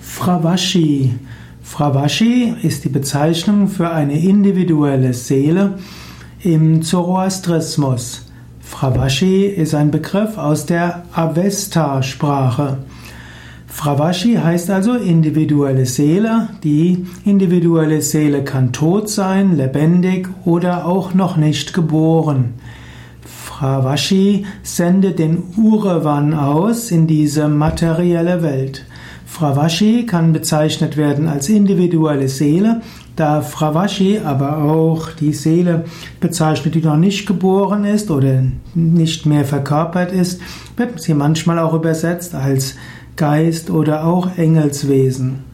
Fravashi. Fravashi ist die Bezeichnung für eine individuelle Seele im Zoroastrismus. Fravashi ist ein Begriff aus der Avesta-Sprache. Fravashi heißt also individuelle Seele. Die individuelle Seele kann tot sein, lebendig oder auch noch nicht geboren. Fravashi sendet den Urevan aus in diese materielle Welt. Fravashi kann bezeichnet werden als individuelle Seele, da Fravashi aber auch die Seele bezeichnet, die noch nicht geboren ist oder nicht mehr verkörpert ist, wird sie manchmal auch übersetzt als Geist oder auch Engelswesen.